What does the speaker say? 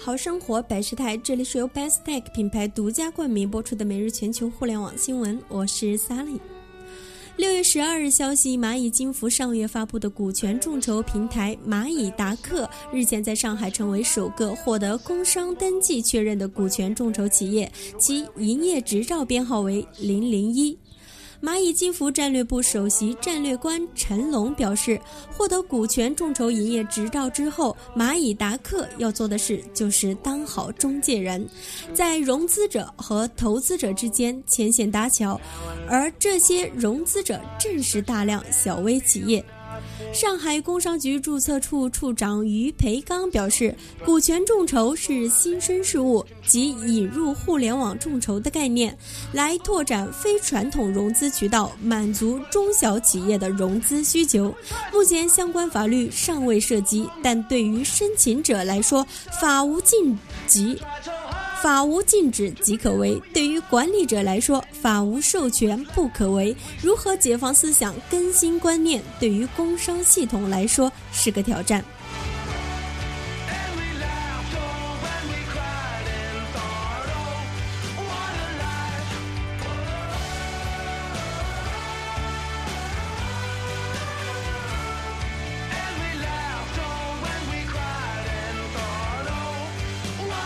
好生活百事态，这里是由 Best Tech 品牌独家冠名播出的每日全球互联网新闻，我是 Sally。六月十二日消息，蚂蚁金服上月发布的股权众筹平台蚂蚁达克日前在上海成为首个获得工商登记确认的股权众筹企业，其营业执照编号为零零一。蚂蚁金服战略部首席战略官陈龙表示，获得股权众筹营业执照之后，蚂蚁达克要做的事就是当好中介人，在融资者和投资者之间牵线搭桥，而这些融资者正是大量小微企业。上海工商局注册处处长于培刚表示，股权众筹是新生事物，即引入互联网众筹的概念，来拓展非传统融资渠道，满足中小企业的融资需求。目前相关法律尚未涉及，但对于申请者来说，法无禁忌。法无禁止即可为，对于管理者来说，法无授权不可为。如何解放思想、更新观念，对于工商系统来说是个挑战。